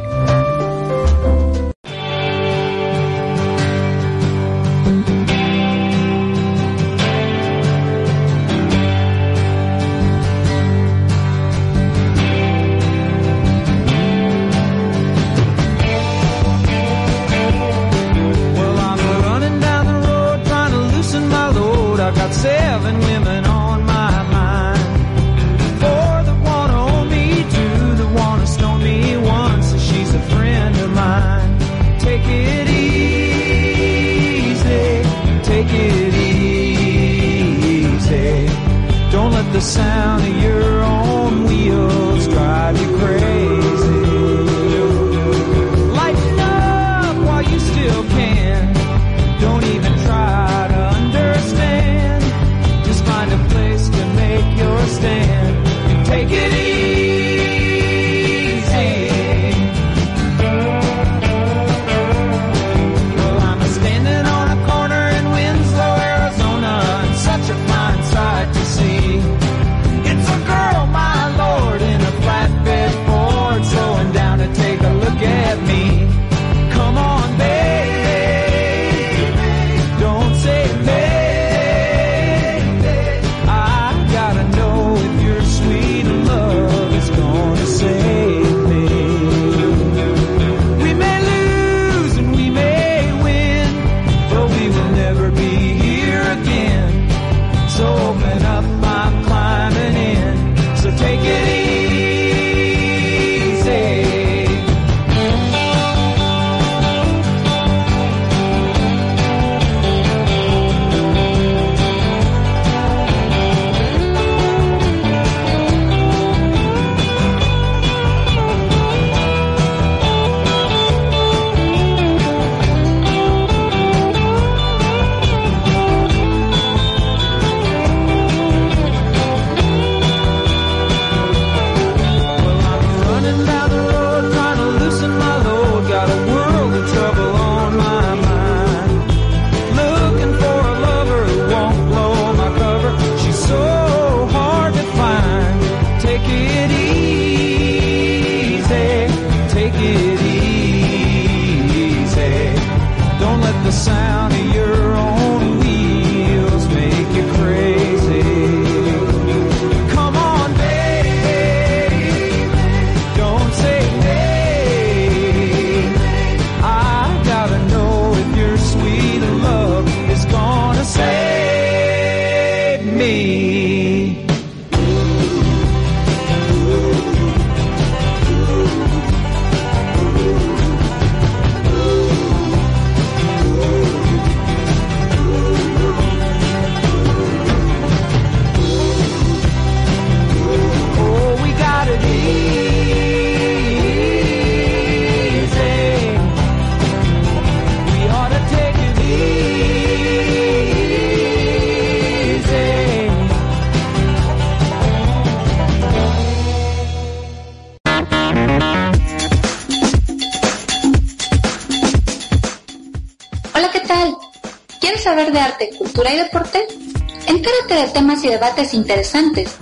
Speaker 23: Interesantes.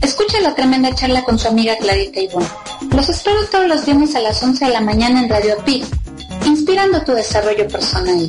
Speaker 23: Escucha la tremenda charla con su amiga Clarita Ivonne. Los espero todos los viernes a las 11 de la mañana en Radio PIC, inspirando tu desarrollo personal.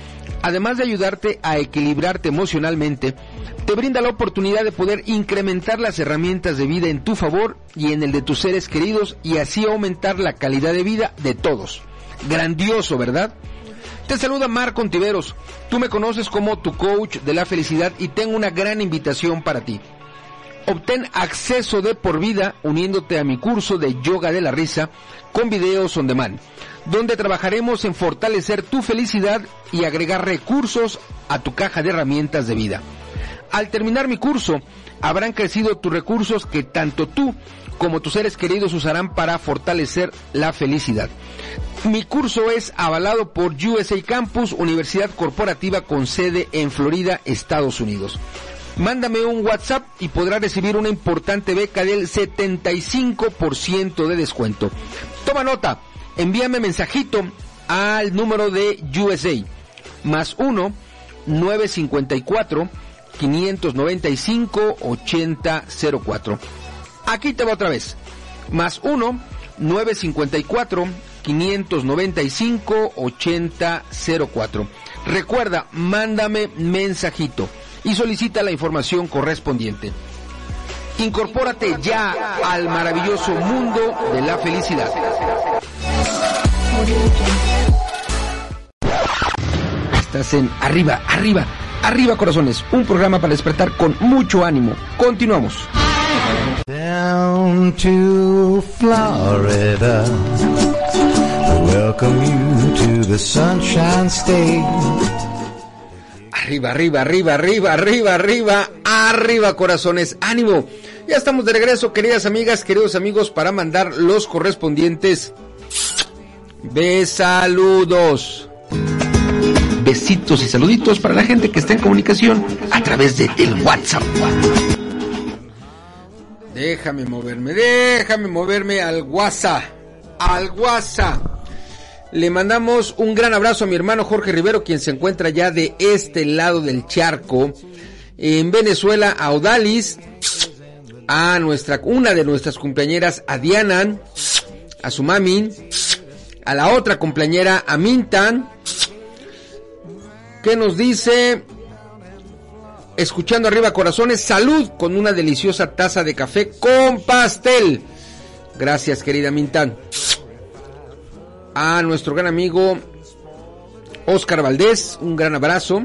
Speaker 7: además de ayudarte a equilibrarte emocionalmente, te brinda la oportunidad de poder incrementar las herramientas de vida en tu favor y en el de tus seres queridos y así aumentar la calidad de vida de todos. Grandioso, ¿verdad? Te saluda Marco Ontiveros. Tú me conoces como tu coach de la felicidad y tengo una gran invitación para ti. Obtén acceso de por vida uniéndote a mi curso de yoga de la risa con videos on demand, donde trabajaremos en fortalecer tu felicidad y agregar recursos a tu caja de herramientas de vida. Al terminar mi curso, habrán crecido tus recursos que tanto tú como tus seres queridos usarán para fortalecer la felicidad. Mi curso es avalado por USA Campus, Universidad Corporativa con sede en Florida, Estados Unidos. Mándame un WhatsApp y podrás recibir una importante beca del 75% de descuento. Toma nota, envíame mensajito al número de USA, más 1 954 595 8004. Aquí te va otra vez. Más 1 954 595 8004. Recuerda, mándame mensajito y solicita la información correspondiente. Incorpórate ya al maravilloso mundo de la felicidad. Estás en Arriba, Arriba, Arriba Corazones, un programa para despertar con mucho ánimo. Continuamos.
Speaker 9: Down to Florida. We welcome you to the Sunshine State.
Speaker 7: Arriba, arriba, arriba, arriba, arriba, arriba, arriba, corazones, ánimo. Ya estamos de regreso, queridas amigas, queridos amigos, para mandar los correspondientes besaludos. Besitos y saluditos para la gente que está en comunicación a través de el WhatsApp. Déjame moverme, déjame moverme al WhatsApp, al WhatsApp. Le mandamos un gran abrazo a mi hermano Jorge Rivero, quien se encuentra ya de este lado del charco. En Venezuela, a Odalis, a nuestra, una de nuestras cumpleañeras, a Diana, a su mami, a la otra cumpleañera, a Mintan, que nos dice, escuchando arriba corazones, salud con una deliciosa taza de café con pastel. Gracias, querida Mintan a nuestro gran amigo Oscar Valdés, un gran abrazo.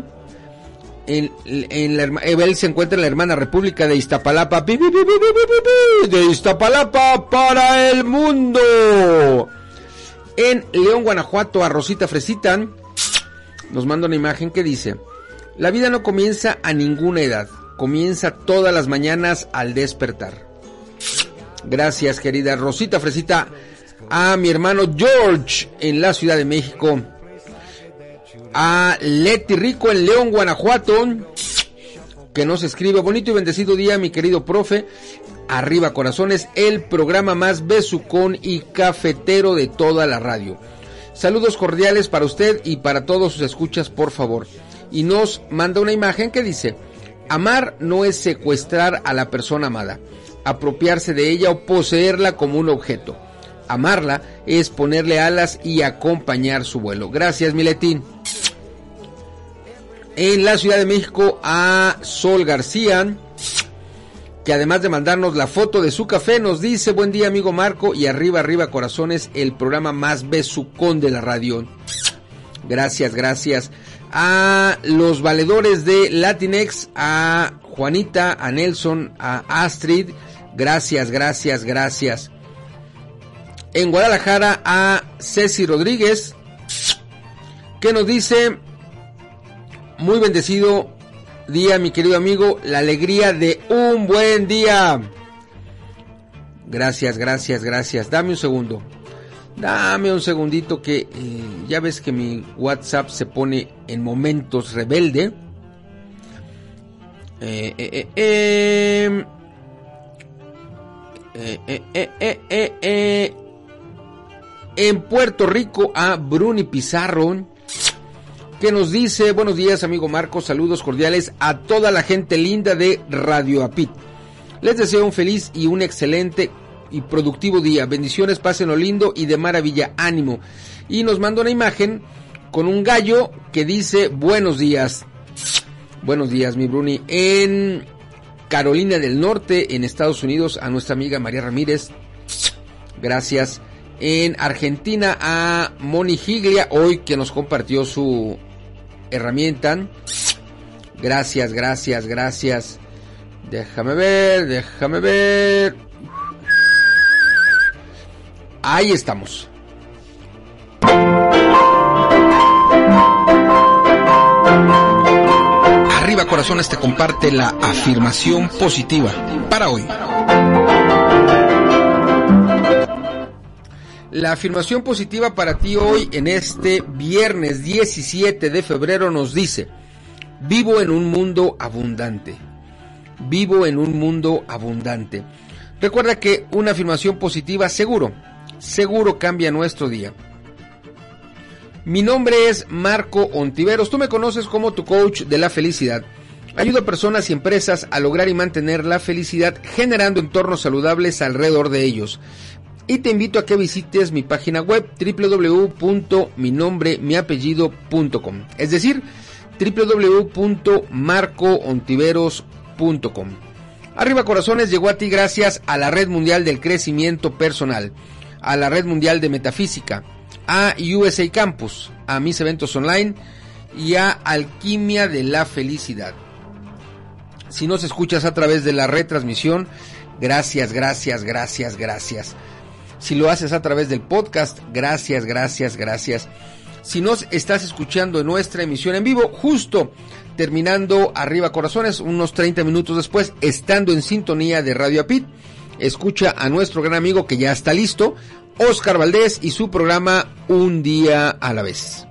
Speaker 7: En, en la, herma- él se encuentra en la hermana República de Iztapalapa, de Iztapalapa para el mundo. En León, Guanajuato, a Rosita Fresita nos manda una imagen que dice: La vida no comienza a ninguna edad, comienza todas las mañanas al despertar. Gracias, querida Rosita Fresita a mi hermano George en la Ciudad de México, a Leti Rico en León, Guanajuato, que nos escribe bonito y bendecido día, mi querido profe. Arriba corazones, el programa más besucón y cafetero de toda la radio. Saludos cordiales para usted y para todos sus escuchas, por favor. Y nos manda una imagen que dice, amar no es secuestrar a la persona amada, apropiarse de ella o poseerla como un objeto. Amarla es ponerle alas y acompañar su vuelo. Gracias, Miletín. En la Ciudad de México a Sol García, que además de mandarnos la foto de su café, nos dice, buen día amigo Marco, y arriba, arriba corazones, el programa más besucón de la radio. Gracias, gracias. A los valedores de Latinex, a Juanita, a Nelson, a Astrid, gracias, gracias, gracias. En Guadalajara a Ceci Rodríguez, que nos dice, muy bendecido día, mi querido amigo, la alegría de un buen día. Gracias, gracias, gracias. Dame un segundo. Dame un segundito que eh, ya ves que mi WhatsApp se pone en momentos rebelde. Eh, eh, eh, eh. Eh, eh, eh, eh, eh, eh. En Puerto Rico a Bruni Pizarro que nos dice, buenos días amigo Marco, saludos cordiales a toda la gente linda de Radio Apit. Les deseo un feliz y un excelente y productivo día. Bendiciones, pasen lo lindo y de maravilla, ánimo. Y nos manda una imagen con un gallo que dice buenos días. Buenos días, mi Bruni. En Carolina del Norte, en Estados Unidos, a nuestra amiga María Ramírez. Gracias. En Argentina a Moni Giglia, hoy que nos compartió su herramienta. Gracias, gracias, gracias. Déjame ver, déjame ver. Ahí estamos. Arriba Corazones te comparte la afirmación positiva para hoy. La afirmación positiva para ti hoy en este viernes 17 de febrero nos dice, vivo en un mundo abundante. Vivo en un mundo abundante. Recuerda que una afirmación positiva seguro, seguro cambia nuestro día. Mi nombre es Marco Ontiveros, tú me conoces como tu coach de la felicidad. Ayuda a personas y empresas a lograr y mantener la felicidad generando entornos saludables alrededor de ellos. Y te invito a que visites mi página web www.minombremiapellido.com, es decir, www.marcoontiveros.com. Arriba Corazones llegó a ti gracias a la Red Mundial del Crecimiento Personal, a la Red Mundial de Metafísica, a USA Campus, a mis eventos online y a Alquimia de la Felicidad. Si nos escuchas a través de la retransmisión, gracias, gracias, gracias, gracias. Si lo haces a través del podcast, gracias, gracias, gracias. Si nos estás escuchando en nuestra emisión en vivo, justo terminando Arriba Corazones, unos 30 minutos después, estando en sintonía de Radio Apit, escucha a nuestro gran amigo que ya está listo, Oscar Valdés y su programa Un día a la vez.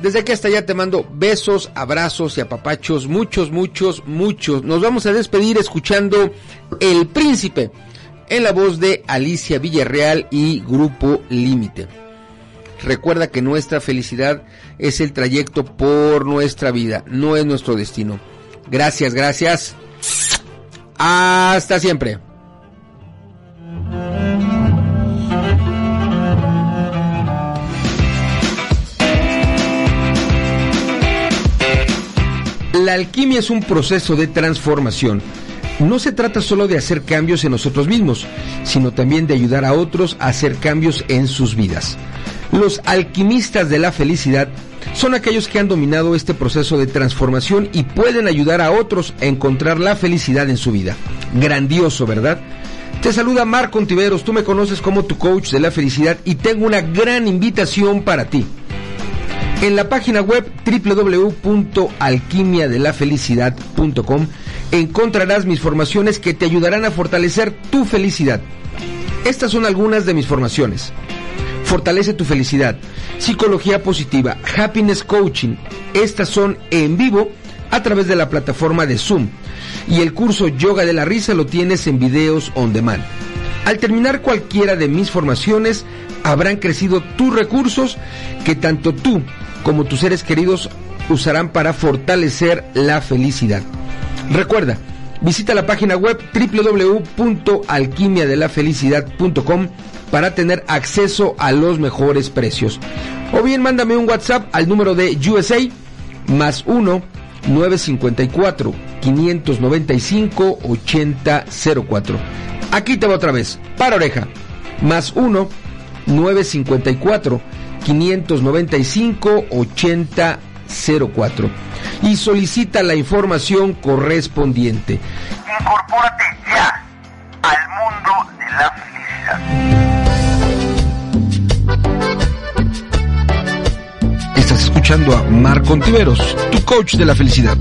Speaker 7: Desde aquí hasta allá te mando besos, abrazos y apapachos, muchos, muchos, muchos. Nos vamos a despedir escuchando El Príncipe en la voz de Alicia Villarreal y Grupo Límite. Recuerda que nuestra felicidad es el trayecto por nuestra vida, no es nuestro destino. Gracias, gracias. Hasta siempre. La alquimia es un proceso de transformación. No se trata solo de hacer cambios en nosotros mismos, sino también de ayudar a otros a hacer cambios en sus vidas. Los alquimistas de la felicidad son aquellos que han dominado este proceso de transformación y pueden ayudar a otros a encontrar la felicidad en su vida. Grandioso, ¿verdad? Te saluda Marco Ontiveros, tú me conoces como tu coach de la felicidad y tengo una gran invitación para ti. En la página web www.alquimiadelafelicidad.com encontrarás mis formaciones que te ayudarán a fortalecer tu felicidad. Estas son algunas de mis formaciones. Fortalece tu felicidad, psicología positiva, happiness coaching. Estas son en vivo a través de la plataforma de Zoom. Y el curso Yoga de la Risa lo tienes en videos on demand. Al terminar cualquiera de mis formaciones, habrán crecido tus recursos que tanto tú como tus seres queridos usarán para fortalecer la felicidad. Recuerda, visita la página web www.alquimiadelafelicidad.com para tener acceso a los mejores precios. O bien mándame un WhatsApp al número de USA más 1 954 595 8004. Aquí te va otra vez, para oreja, más 1 954 595 8004 y solicita la información correspondiente.
Speaker 16: Incorpórate ya al mundo de la felicidad.
Speaker 7: Estás escuchando a Marco Ontiveros, tu coach de la felicidad.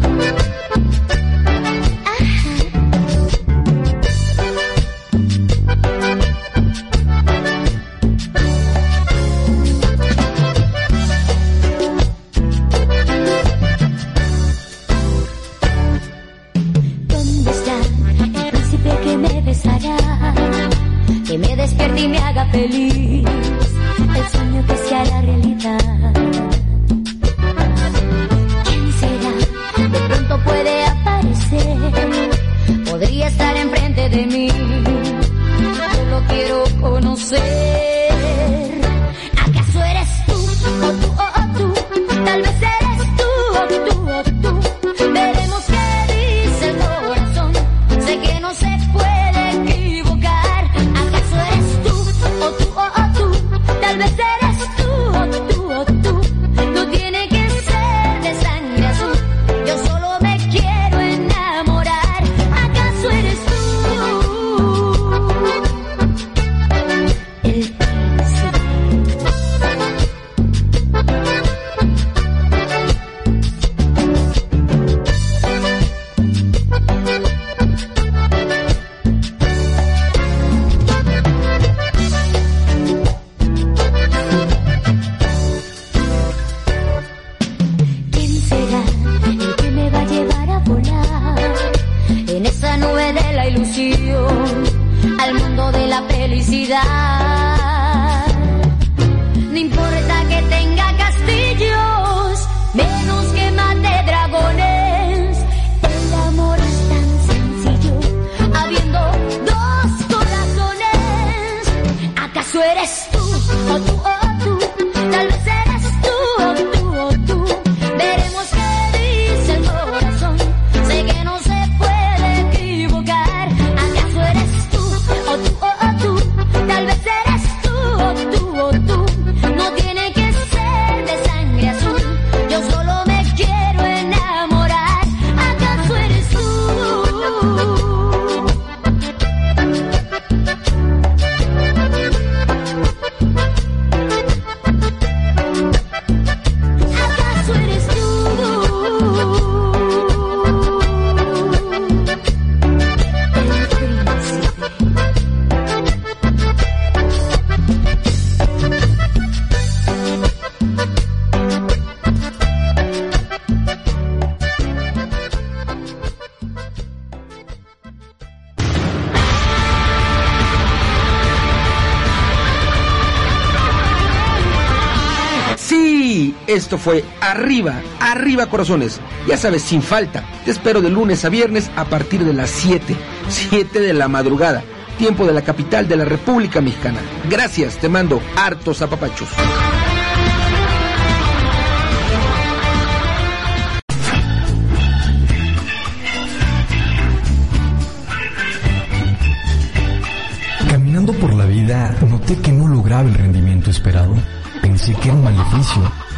Speaker 7: Esto fue Arriba, Arriba Corazones. Ya sabes, sin falta. Te espero de lunes a viernes a partir de las 7, 7 de la madrugada, tiempo de la capital de la República Mexicana. Gracias, te mando hartos apapachos.
Speaker 5: Caminando por la vida, noté que no lograba el rendimiento esperado. Pensé que era un maleficio.